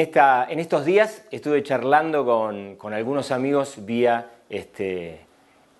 En, estos días estuve charlando con, algunos amigos vía este,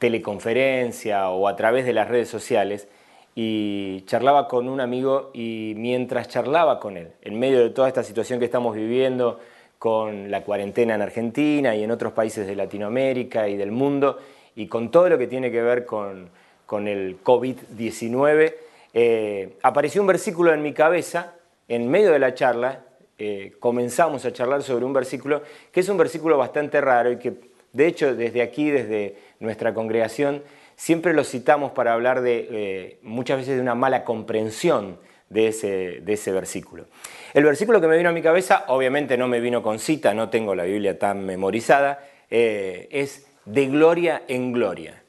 teleconferencia o a través de las redes sociales y charlaba con un amigo y mientras charlaba con él, en medio de toda esta situación que estamos viviendo con la cuarentena en Argentina y en otros países de Latinoamérica y del mundo y con todo lo que tiene que ver con, con el COVID-19, eh, apareció un versículo en mi cabeza en medio de la charla eh, comenzamos a charlar sobre un versículo que es un versículo bastante raro y que de hecho desde aquí, desde nuestra congregación, siempre lo citamos para hablar de eh, muchas veces de una mala comprensión de ese, de ese versículo. El versículo que me vino a mi cabeza, obviamente no me vino con cita, no tengo la Biblia tan memorizada, eh, es de gloria en gloria.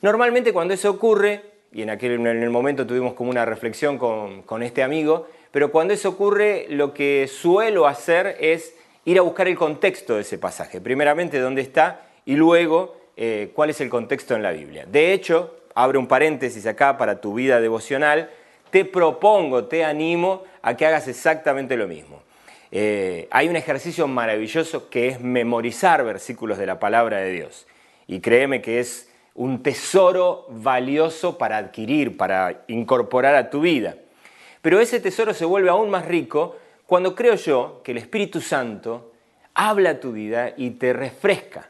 Normalmente cuando eso ocurre, y en, aquel, en el momento tuvimos como una reflexión con, con este amigo, pero cuando eso ocurre, lo que suelo hacer es ir a buscar el contexto de ese pasaje. Primeramente, dónde está y luego eh, cuál es el contexto en la Biblia. De hecho, abro un paréntesis acá para tu vida devocional, te propongo, te animo a que hagas exactamente lo mismo. Eh, hay un ejercicio maravilloso que es memorizar versículos de la palabra de Dios. Y créeme que es un tesoro valioso para adquirir, para incorporar a tu vida. Pero ese tesoro se vuelve aún más rico cuando creo yo que el Espíritu Santo habla tu vida y te refresca.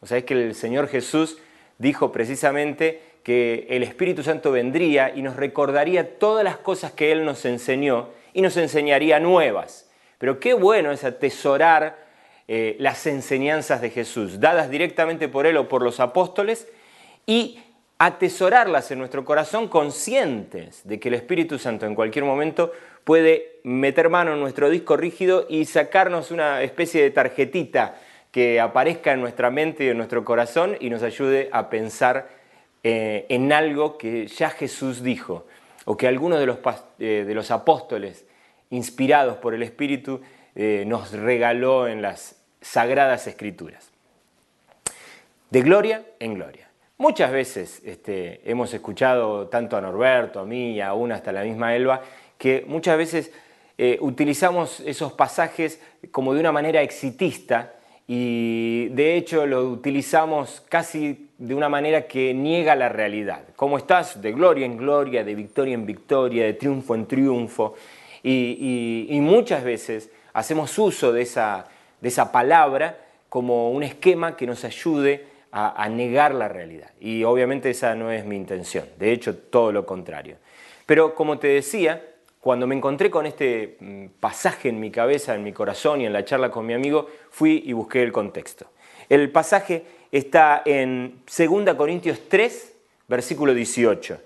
O sea, es que el Señor Jesús dijo precisamente que el Espíritu Santo vendría y nos recordaría todas las cosas que Él nos enseñó y nos enseñaría nuevas. Pero qué bueno es atesorar eh, las enseñanzas de Jesús, dadas directamente por Él o por los apóstoles, y atesorarlas en nuestro corazón conscientes de que el Espíritu Santo en cualquier momento puede meter mano en nuestro disco rígido y sacarnos una especie de tarjetita que aparezca en nuestra mente y en nuestro corazón y nos ayude a pensar eh, en algo que ya Jesús dijo o que algunos de los, eh, de los apóstoles inspirados por el Espíritu eh, nos regaló en las sagradas escrituras. De gloria en gloria. Muchas veces este, hemos escuchado tanto a Norberto, a mí y aún hasta la misma Elba, que muchas veces eh, utilizamos esos pasajes como de una manera exitista y de hecho lo utilizamos casi de una manera que niega la realidad. ¿Cómo estás? De gloria en gloria, de victoria en victoria, de triunfo en triunfo. Y, muchas veces hacemos uso de esa, de esa palabra como un esquema que nos ayude a, negar la realidad. Y obviamente esa no es mi intención, de hecho todo lo contrario. Pero como te decía, cuando me encontré con este mm, pasaje en mi cabeza, en mi corazón y en la charla con mi amigo, fui y busqué el contexto. El pasaje está en 2 Corintios 3, versículo 18.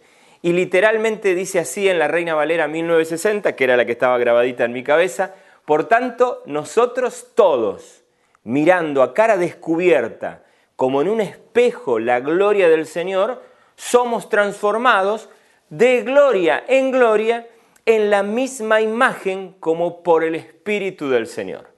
Y literalmente dice así en la Reina Valera 1960, que era la que estaba grabadita en mi cabeza, por tanto, nosotros todos, mirando a cara descubierta como en un espejo la gloria del Señor, somos transformados de gloria en gloria en la misma imagen como por el Espíritu del Señor.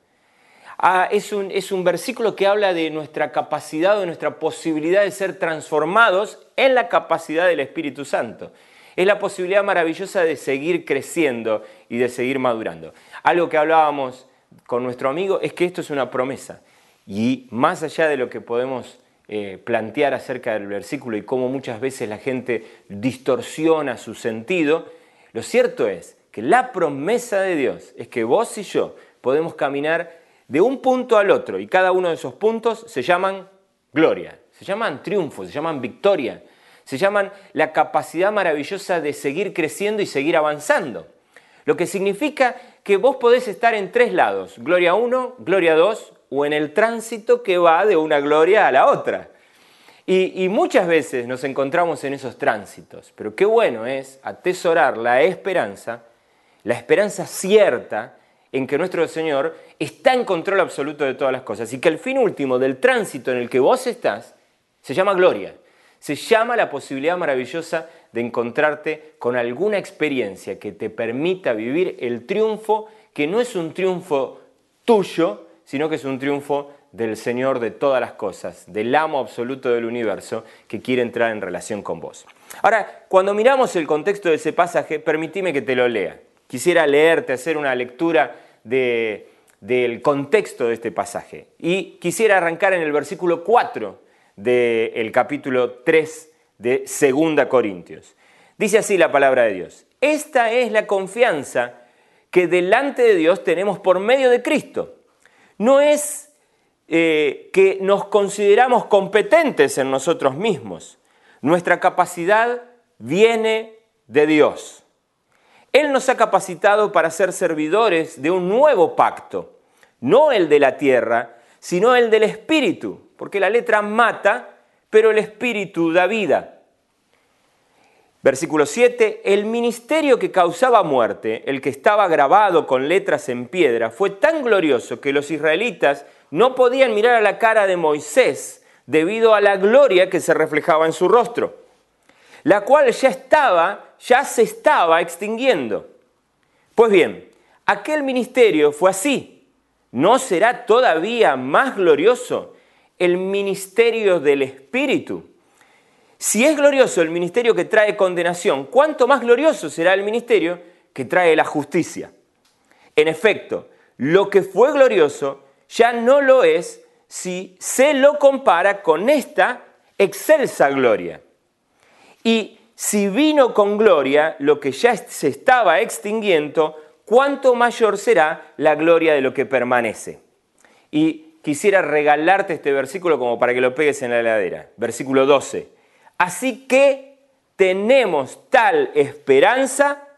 Ah, es, un, es un versículo que habla de nuestra capacidad, de nuestra posibilidad de ser transformados en la capacidad del Espíritu Santo. Es la posibilidad maravillosa de seguir creciendo y de seguir madurando. Algo que hablábamos con nuestro amigo es que esto es una promesa. Y más allá de lo que podemos eh, plantear acerca del versículo y cómo muchas veces la gente distorsiona su sentido, lo cierto es que la promesa de Dios es que vos y yo podemos caminar de un punto al otro y cada uno de esos puntos se llaman gloria, se llaman triunfo, se llaman victoria, se llaman la capacidad maravillosa de seguir creciendo y seguir avanzando. Lo que significa que vos podés estar en tres lados, gloria 1, gloria 2 o en el tránsito que va de una gloria a la otra. Y, muchas veces nos encontramos en esos tránsitos, pero qué bueno es atesorar la esperanza, la esperanza cierta en que nuestro Señor está en control absoluto de todas las cosas y que el fin último del tránsito en el que vos estás se llama gloria, se llama la posibilidad maravillosa de encontrarte con alguna experiencia que te permita vivir el triunfo que no es un triunfo tuyo, sino que es un triunfo del Señor de todas las cosas, del amo absoluto del universo que quiere entrar en relación con vos. Ahora, cuando miramos el contexto de ese pasaje, permitime que te lo lea. Quisiera leerte, hacer una lectura del contexto de este pasaje. Y quisiera arrancar en el versículo 4 del capítulo 3 de 2 Corintios. Dice así la palabra de Dios. Esta es la confianza que delante de Dios tenemos por medio de Cristo. No es eh, que nos consideramos competentes en nosotros mismos. Nuestra capacidad viene de Dios. Él nos ha capacitado para ser servidores de un nuevo pacto, no el de la tierra, sino el del Espíritu, porque la letra mata, pero el Espíritu da vida. Versículo 7, el ministerio que causaba muerte, el que estaba grabado con letras en piedra, fue tan glorioso que los israelitas no podían mirar a la cara de Moisés debido a la gloria que se reflejaba en su rostro, la cual ya estaba, ya se estaba extinguiendo. Pues bien, aquel ministerio fue así. ¿No será todavía más glorioso el ministerio del Espíritu? Si es glorioso el ministerio que trae condenación, ¿cuánto más glorioso será el ministerio que trae la justicia? En efecto, lo que fue glorioso ya no lo es si se lo compara con esta excelsa gloria. Y si vino con gloria lo que ya se estaba extinguiendo, cuánto mayor será la gloria de lo que permanece. Y quisiera regalarte este versículo como para que lo pegues en la heladera. Versículo 12. Así que tenemos tal esperanza,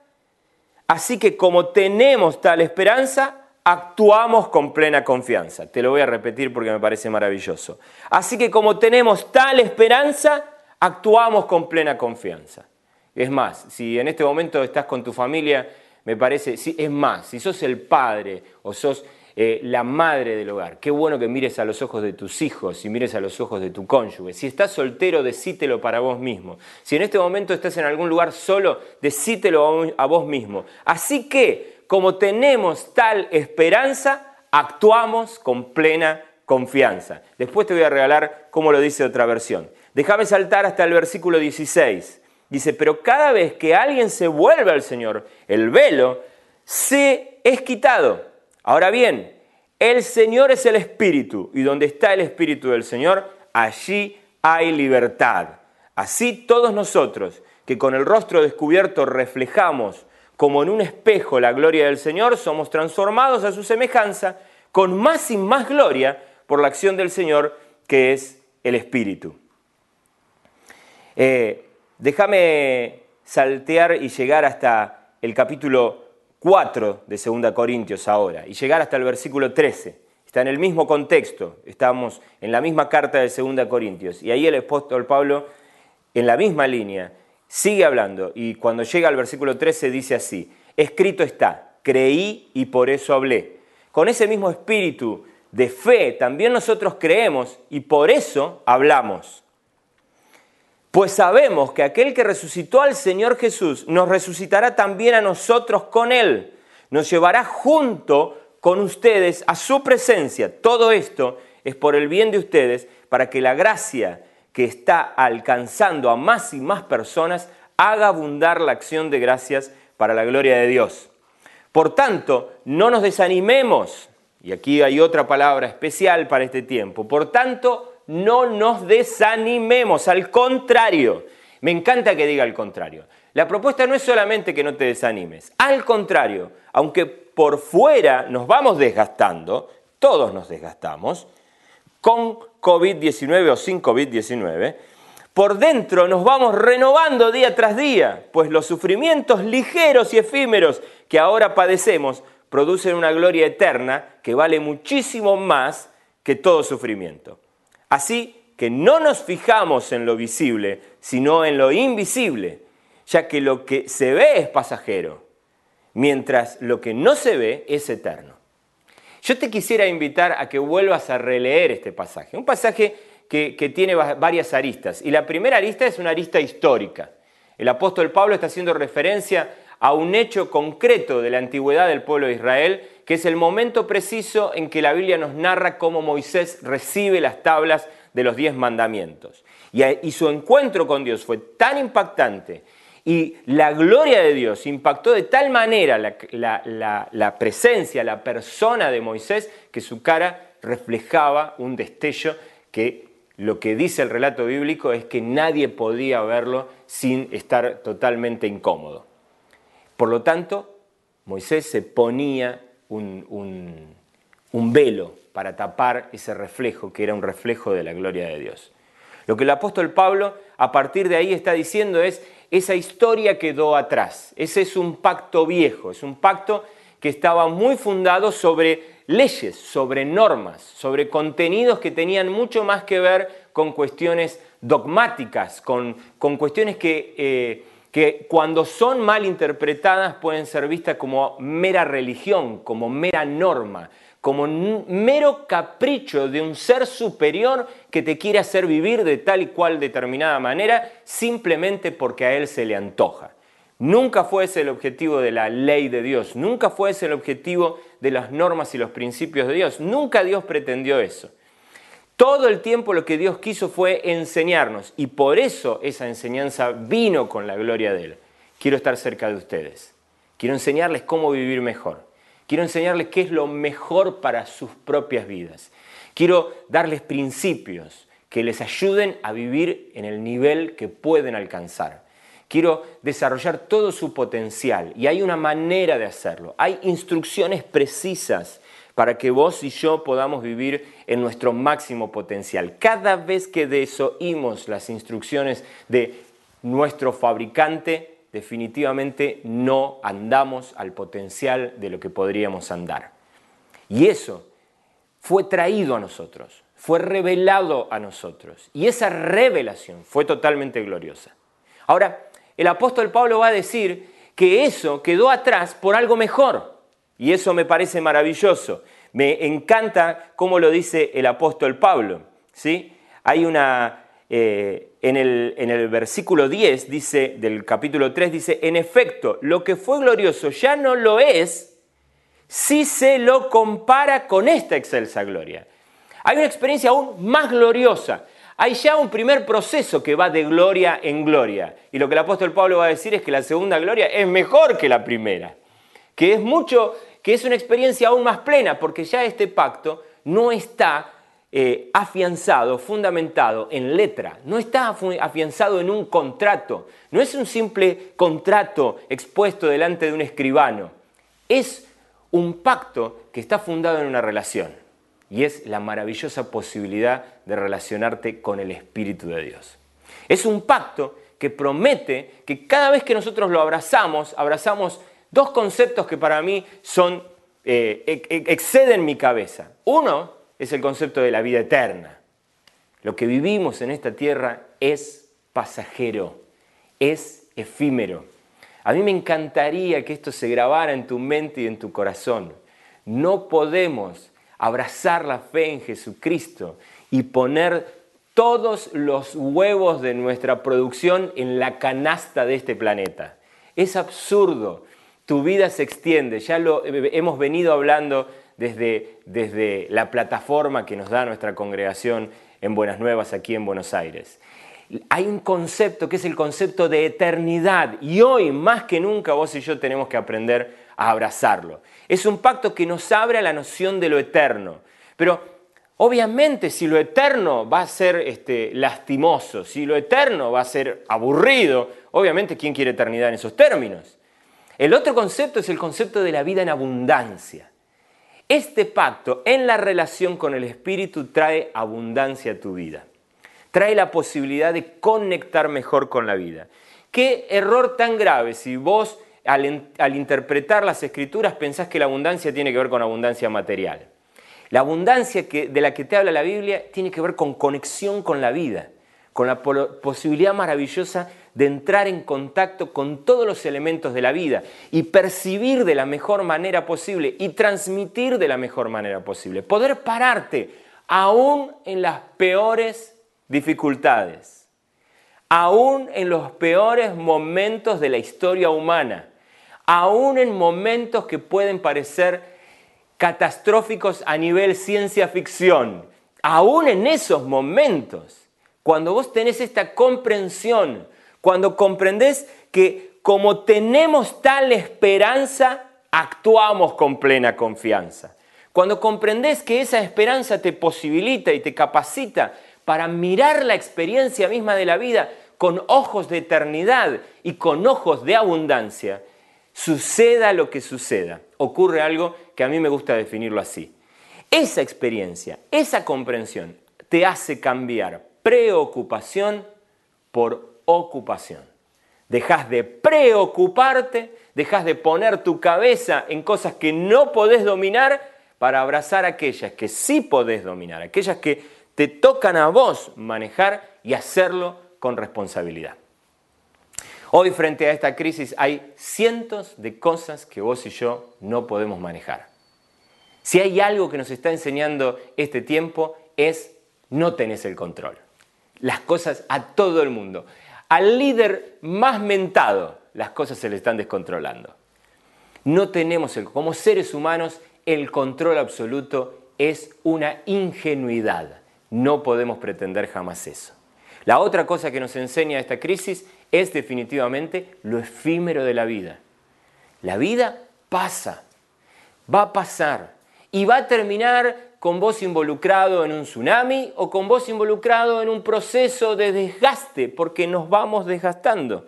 así que como tenemos tal esperanza, actuamos con plena confianza. Te lo voy a repetir porque me parece maravilloso. Así que como tenemos tal esperanza, actuamos con plena confianza. Es más, si en este momento estás con tu familia, me parece, sí, es más, si sos el padre o sos eh, la madre del hogar. Qué bueno que mires a los ojos de tus hijos y mires a los ojos de tu cónyuge. Si estás soltero, decítelo para vos mismo. Si en este momento estás en algún lugar solo, decítelo a vos mismo. Así que, como tenemos tal esperanza, actuamos con plena confianza. Después te voy a regalar cómo lo dice otra versión. Déjame saltar hasta el versículo 16. Dice, pero cada vez que alguien se vuelve al Señor, el velo se es quitado. Ahora bien, el Señor es el Espíritu y donde está el Espíritu del Señor, allí hay libertad. Así todos nosotros, que con el rostro descubierto reflejamos como en un espejo la gloria del Señor, somos transformados a su semejanza con más y más gloria por la acción del Señor, que es el Espíritu. Eh, déjame saltear y llegar hasta el capítulo 4 de 2 Corintios ahora y llegar hasta el versículo 13. Está en el mismo contexto, estamos en la misma carta de 2 Corintios y ahí el apóstol Pablo en la misma línea sigue hablando y cuando llega al versículo 13 dice así, escrito está, creí y por eso hablé. Con ese mismo espíritu de fe también nosotros creemos y por eso hablamos. Pues sabemos que aquel que resucitó al Señor Jesús nos resucitará también a nosotros con Él. Nos llevará junto con ustedes a su presencia. Todo esto es por el bien de ustedes, para que la gracia que está alcanzando a más y más personas haga abundar la acción de gracias para la gloria de Dios. Por tanto, no nos desanimemos. Y aquí hay otra palabra especial para este tiempo. Por tanto, no nos desanimemos, al contrario. Me encanta que diga al contrario. La propuesta no es solamente que no te desanimes, al contrario, aunque por fuera nos vamos desgastando, todos nos desgastamos, con COVID-19 o sin COVID-19, por dentro nos vamos renovando día tras día, pues los sufrimientos ligeros y efímeros que ahora padecemos producen una gloria eterna que vale muchísimo más que todo sufrimiento. Así que no nos fijamos en lo visible, sino en lo invisible, ya que lo que se ve es pasajero, mientras lo que no se ve es eterno. Yo te quisiera invitar a que vuelvas a releer este pasaje, un pasaje que, tiene varias aristas, y la primera arista es una arista histórica. El apóstol Pablo está haciendo referencia a un hecho concreto de la antigüedad del pueblo de Israel, que es el momento preciso en que la Biblia nos narra cómo Moisés recibe las tablas de los diez mandamientos. Y, su encuentro con Dios fue tan impactante y la gloria de Dios impactó de tal manera la, presencia, la persona de Moisés, que su cara reflejaba un destello que lo que dice el relato bíblico es que nadie podía verlo sin estar totalmente incómodo. Por lo tanto, Moisés se ponía un, velo para tapar ese reflejo, que era un reflejo de la gloria de Dios. Lo que el apóstol Pablo a partir de ahí está diciendo es, esa historia quedó atrás, ese es un pacto viejo, es un pacto que estaba muy fundado sobre leyes, sobre normas, sobre contenidos que tenían mucho más que ver con cuestiones dogmáticas, con, cuestiones que eh, que cuando son mal interpretadas pueden ser vistas como mera religión, como mera norma, como mero capricho de un ser superior que te quiere hacer vivir de tal y cual determinada manera simplemente porque a él se le antoja. Nunca fue ese el objetivo de la ley de Dios, nunca fue ese el objetivo de las normas y los principios de Dios, nunca Dios pretendió eso. Todo el tiempo lo que Dios quiso fue enseñarnos y por eso esa enseñanza vino con la gloria de Él. Quiero estar cerca de ustedes. Quiero enseñarles cómo vivir mejor. Quiero enseñarles qué es lo mejor para sus propias vidas. Quiero darles principios que les ayuden a vivir en el nivel que pueden alcanzar. Quiero desarrollar todo su potencial y hay una manera de hacerlo. Hay instrucciones precisas para que vos y yo podamos vivir en nuestro máximo potencial. Cada vez que desoímos las instrucciones de nuestro fabricante, definitivamente no andamos al potencial de lo que podríamos andar. Y eso fue traído a nosotros, fue revelado a nosotros. Y esa revelación fue totalmente gloriosa. Ahora, el apóstol Pablo va a decir que eso quedó atrás por algo mejor. Y eso me parece maravilloso. Me encanta cómo lo dice el apóstol Pablo. ¿sí? Hay una, eh, en, el, en, el, versículo 10 dice, del capítulo 3, dice, en efecto, lo que fue glorioso ya no lo es si se lo compara con esta excelsa gloria. Hay una experiencia aún más gloriosa. Hay ya un primer proceso que va de gloria en gloria. Y lo que el apóstol Pablo va a decir es que la segunda gloria es mejor que la primera. Que es mucho que es una experiencia aún más plena, porque ya este pacto no está eh, afianzado, fundamentado en letra, no está afianzado en un contrato, no es un simple contrato expuesto delante de un escribano, es un pacto que está fundado en una relación y es la maravillosa posibilidad de relacionarte con el Espíritu de Dios. Es un pacto que promete que cada vez que nosotros lo abrazamos, abrazamos Dos conceptos que para mí son, eh, exceden mi cabeza. Uno es el concepto de la vida eterna. Lo que vivimos en esta tierra es pasajero, es efímero. A mí me encantaría que esto se grabara en tu mente y en tu corazón. No podemos abrazar la fe en Jesucristo y poner todos los huevos de nuestra producción en la canasta de este planeta. Es absurdo tu vida se extiende. Ya lo hemos venido hablando desde, desde la plataforma que nos da nuestra congregación en Buenas Nuevas aquí en Buenos Aires. Hay un concepto que es el concepto de eternidad y hoy más que nunca vos y yo tenemos que aprender a abrazarlo. Es un pacto que nos abre a la noción de lo eterno. Pero obviamente si lo eterno va a ser este, lastimoso, si lo eterno va a ser aburrido, obviamente ¿quién quiere eternidad en esos términos? El otro concepto es el concepto de la vida en abundancia. Este pacto en la relación con el Espíritu trae abundancia a tu vida. Trae la posibilidad de conectar mejor con la vida. Qué error tan grave si vos al, interpretar las escrituras pensás que la abundancia tiene que ver con abundancia material. La abundancia de la que te habla la Biblia tiene que ver con conexión con la vida, con la posibilidad maravillosa de entrar en contacto con todos los elementos de la vida y percibir de la mejor manera posible y transmitir de la mejor manera posible. Poder pararte aún en las peores dificultades, aún en los peores momentos de la historia humana, aún en momentos que pueden parecer catastróficos a nivel ciencia ficción, aún en esos momentos, cuando vos tenés esta comprensión, cuando comprendés que como tenemos tal esperanza, actuamos con plena confianza. Cuando comprendés que esa esperanza te posibilita y te capacita para mirar la experiencia misma de la vida con ojos de eternidad y con ojos de abundancia, suceda lo que suceda, ocurre algo que a mí me gusta definirlo así. Esa experiencia, esa comprensión te hace cambiar preocupación por ocupación. Dejas de preocuparte, dejas de poner tu cabeza en cosas que no podés dominar para abrazar aquellas que sí podés dominar, aquellas que te tocan a vos manejar y hacerlo con responsabilidad. Hoy frente a esta crisis hay cientos de cosas que vos y yo no podemos manejar. Si hay algo que nos está enseñando este tiempo es no tenés el control. Las cosas a todo el mundo. Al líder más mentado, las cosas se le están descontrolando. No tenemos, el, como seres humanos, el control absoluto es una ingenuidad. No podemos pretender jamás eso. La otra cosa que nos enseña esta crisis es definitivamente lo efímero de la vida. La vida pasa, va a pasar y va a terminar con vos involucrado en un tsunami o con vos involucrado en un proceso de desgaste, porque nos vamos desgastando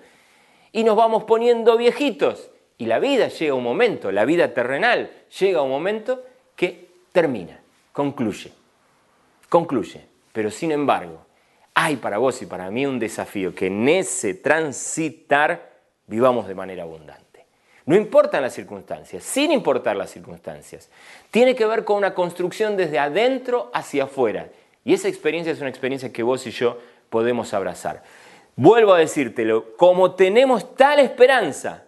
y nos vamos poniendo viejitos. Y la vida llega un momento, la vida terrenal llega un momento que termina, concluye, concluye. Pero sin embargo, hay para vos y para mí un desafío que en ese transitar vivamos de manera abundante. No importan las circunstancias, sin importar las circunstancias. Tiene que ver con una construcción desde adentro hacia afuera. Y esa experiencia es una experiencia que vos y yo podemos abrazar. Vuelvo a decírtelo, como tenemos tal esperanza,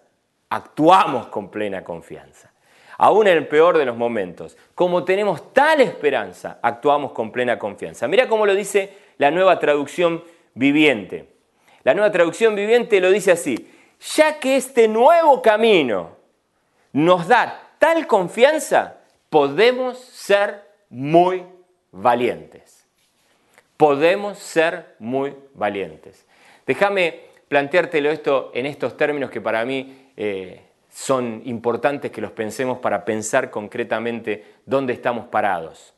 actuamos con plena confianza. Aún en el peor de los momentos, como tenemos tal esperanza, actuamos con plena confianza. Mira cómo lo dice la nueva traducción viviente. La nueva traducción viviente lo dice así, ya que este nuevo camino nos da tal confianza, podemos ser muy valientes. Podemos ser muy valientes. Déjame planteártelo esto en estos términos que para mí eh, son importantes que los pensemos para pensar concretamente dónde estamos parados.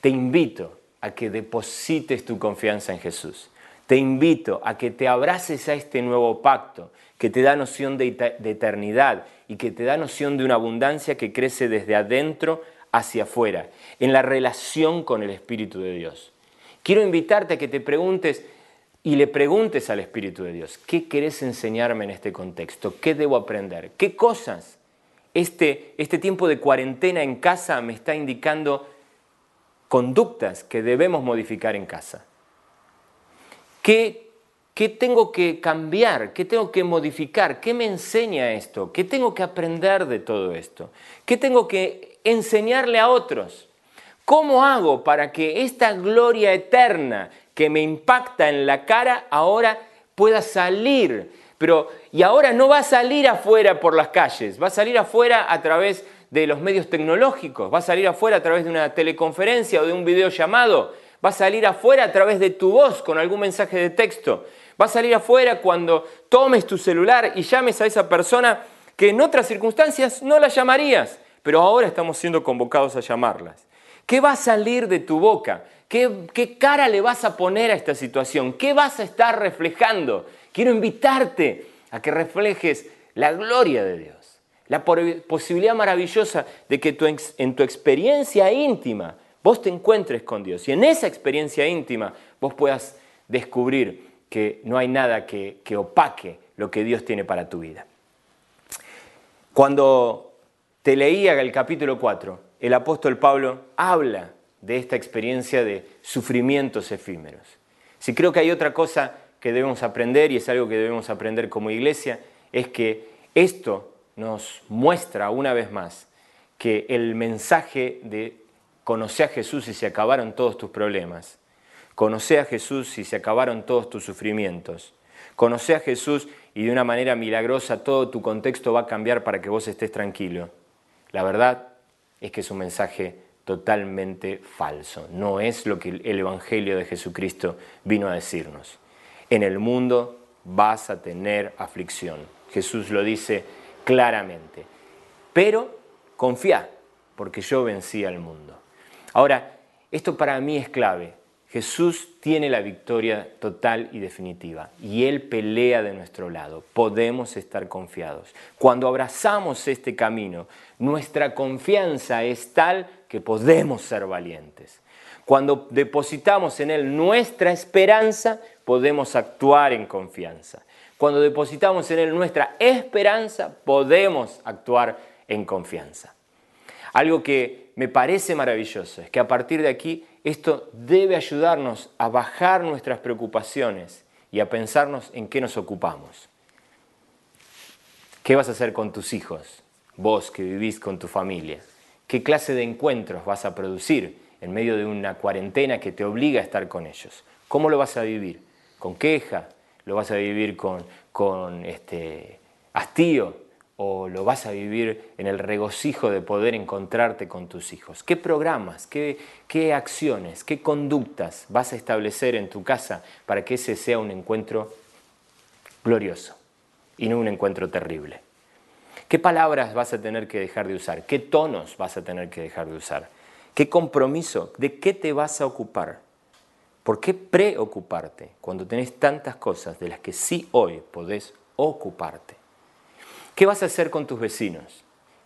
Te invito a que deposites tu confianza en Jesús. Te invito a que te abraces a este nuevo pacto que te da noción de, eternidad y que te da noción de una abundancia que crece desde adentro hacia afuera, en la relación con el Espíritu de Dios. Quiero invitarte a que te preguntes y le preguntes al Espíritu de Dios, ¿qué querés enseñarme en este contexto? ¿Qué debo aprender? ¿Qué cosas este, este tiempo de cuarentena en casa me está indicando conductas que debemos modificar en casa? ¿Qué, ¿Qué tengo que cambiar? ¿Qué tengo que modificar? ¿Qué me enseña esto? ¿Qué tengo que aprender de todo esto? ¿Qué tengo que enseñarle a otros? ¿Cómo hago para que esta gloria eterna que me impacta en la cara ahora pueda salir? Pero, y ahora no va a salir afuera por las calles, va a salir afuera a través de los medios tecnológicos, va a salir afuera a través de una teleconferencia o de un video llamado va a salir afuera a través de tu voz con algún mensaje de texto, va a salir afuera cuando tomes tu celular y llames a esa persona que en otras circunstancias no la llamarías, pero ahora estamos siendo convocados a llamarlas. ¿Qué va a salir de tu boca? ¿Qué, ¿Qué, cara le vas a poner a esta situación? ¿Qué vas a estar reflejando? Quiero invitarte a que reflejes la gloria de Dios, la posibilidad maravillosa de que en tu experiencia íntima vos te encuentres con Dios y en esa experiencia íntima vos puedas descubrir que no hay nada que, opaque lo que Dios tiene para tu vida. Cuando te leía el capítulo 4, el apóstol Pablo habla de esta experiencia de sufrimientos efímeros. Si creo que hay otra cosa que debemos aprender, y es algo que debemos aprender como iglesia, es que esto nos muestra una vez más que el mensaje de conocer a Jesús y se acabaron todos tus problemas, conoce a Jesús y se acabaron todos tus sufrimientos, conoce a Jesús y de una manera milagrosa todo tu contexto va a cambiar para que vos estés tranquilo. La verdad es que es un mensaje totalmente falso. No es lo que el Evangelio de Jesucristo vino a decirnos. En el mundo vas a tener aflicción. Jesús lo dice claramente. Pero confía, porque yo vencí al mundo. Ahora, esto para mí es clave. Jesús tiene la victoria total y definitiva y Él pelea de nuestro lado. Podemos estar confiados. Cuando abrazamos este camino, nuestra confianza es tal que podemos ser valientes. Cuando depositamos en Él nuestra esperanza, podemos actuar en confianza. Cuando depositamos en Él nuestra esperanza, podemos actuar en confianza. Algo que me parece maravilloso es que a partir de aquí esto debe ayudarnos a bajar nuestras preocupaciones y a pensarnos en qué nos ocupamos. ¿Qué vas a hacer con tus hijos? Vos que vivís con tu familia. ¿Qué clase de encuentros vas a producir en medio de una cuarentena que te obliga a estar con ellos? ¿Cómo lo vas a vivir? ¿Con queja? ¿Lo vas a vivir con, con este, hastío? O lo vas a vivir en el regocijo de poder encontrarte con tus hijos? ¿Qué programas, qué, qué acciones, qué conductas vas a establecer en tu casa para que ese sea un encuentro glorioso y no un encuentro terrible? ¿Qué palabras vas a tener que dejar de usar? ¿Qué tonos vas a tener que dejar de usar? ¿Qué compromiso? ¿De qué te vas a ocupar? ¿Por qué preocuparte cuando tenés tantas cosas de las que sí hoy podés ocuparte? ¿Qué vas a hacer con tus vecinos?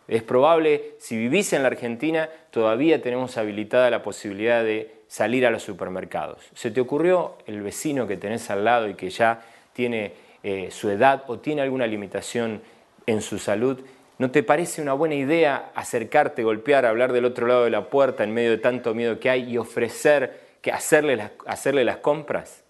Es probable, si vivís en la Argentina, todavía tenemos habilitada la posibilidad de salir a los supermercados. ¿Se te ocurrió el vecino que tenés al lado y que ya tiene eh, su edad o tiene alguna limitación en su salud? ¿No te parece una buena idea acercarte, golpear, hablar del otro lado de la puerta en medio de tanto miedo que hay y ofrecer que hacerle hacerle las compras?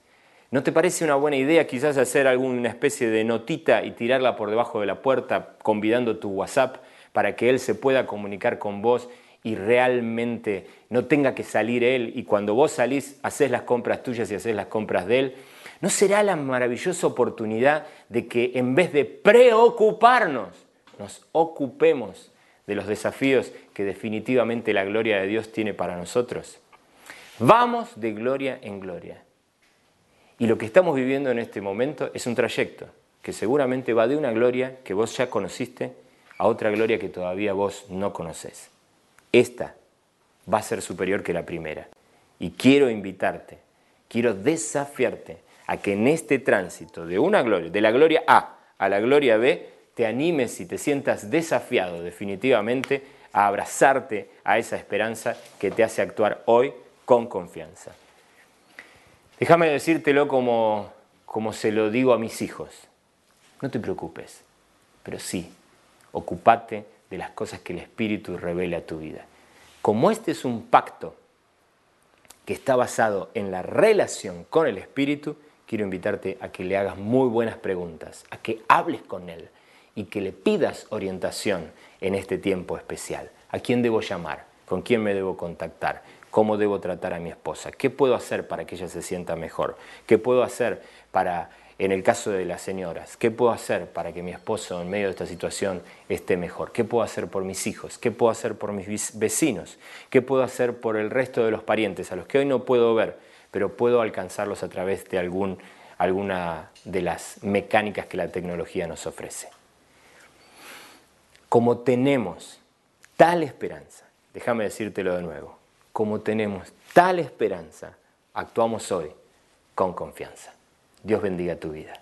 ¿No te parece una buena idea quizás hacer alguna especie de notita y tirarla por debajo de la puerta convidando tu WhatsApp para que él se pueda comunicar con vos y realmente no tenga que salir él y cuando vos salís haces las compras tuyas y haces las compras de él? ¿No será la maravillosa oportunidad de que en vez de preocuparnos, nos ocupemos de los desafíos que definitivamente la gloria de Dios tiene para nosotros? Vamos de gloria en gloria. Y lo que estamos viviendo en este momento es un trayecto que seguramente va de una gloria que vos ya conociste a otra gloria que todavía vos no conoces. Esta va a ser superior que la primera. Y quiero invitarte, quiero desafiarte a que en este tránsito de una gloria, de la gloria A a la gloria B, te animes y te sientas desafiado definitivamente a abrazarte a esa esperanza que te hace actuar hoy con confianza. Déjame decírtelo como, como se lo digo a mis hijos. No te preocupes, pero sí, ocúpate de las cosas que el Espíritu revela a tu vida. Como este es un pacto que está basado en la relación con el Espíritu, quiero invitarte a que le hagas muy buenas preguntas, a que hables con Él y que le pidas orientación en este tiempo especial. ¿A quién debo llamar? ¿Con quién me debo contactar? Cómo debo tratar a mi esposa, qué puedo hacer para que ella se sienta mejor, qué puedo hacer para, en el caso de las señoras, qué puedo hacer para que mi esposo en medio de esta situación esté mejor, qué puedo hacer por mis hijos, qué puedo hacer por mis vecinos, qué puedo hacer por el resto de los parientes a los que hoy no puedo ver, pero puedo alcanzarlos a través de alguna de las mecánicas que la tecnología nos ofrece. Como tenemos tal esperanza, déjame decírtelo de nuevo, como tenemos tal esperanza, actuamos hoy con confianza. Dios bendiga tu vida.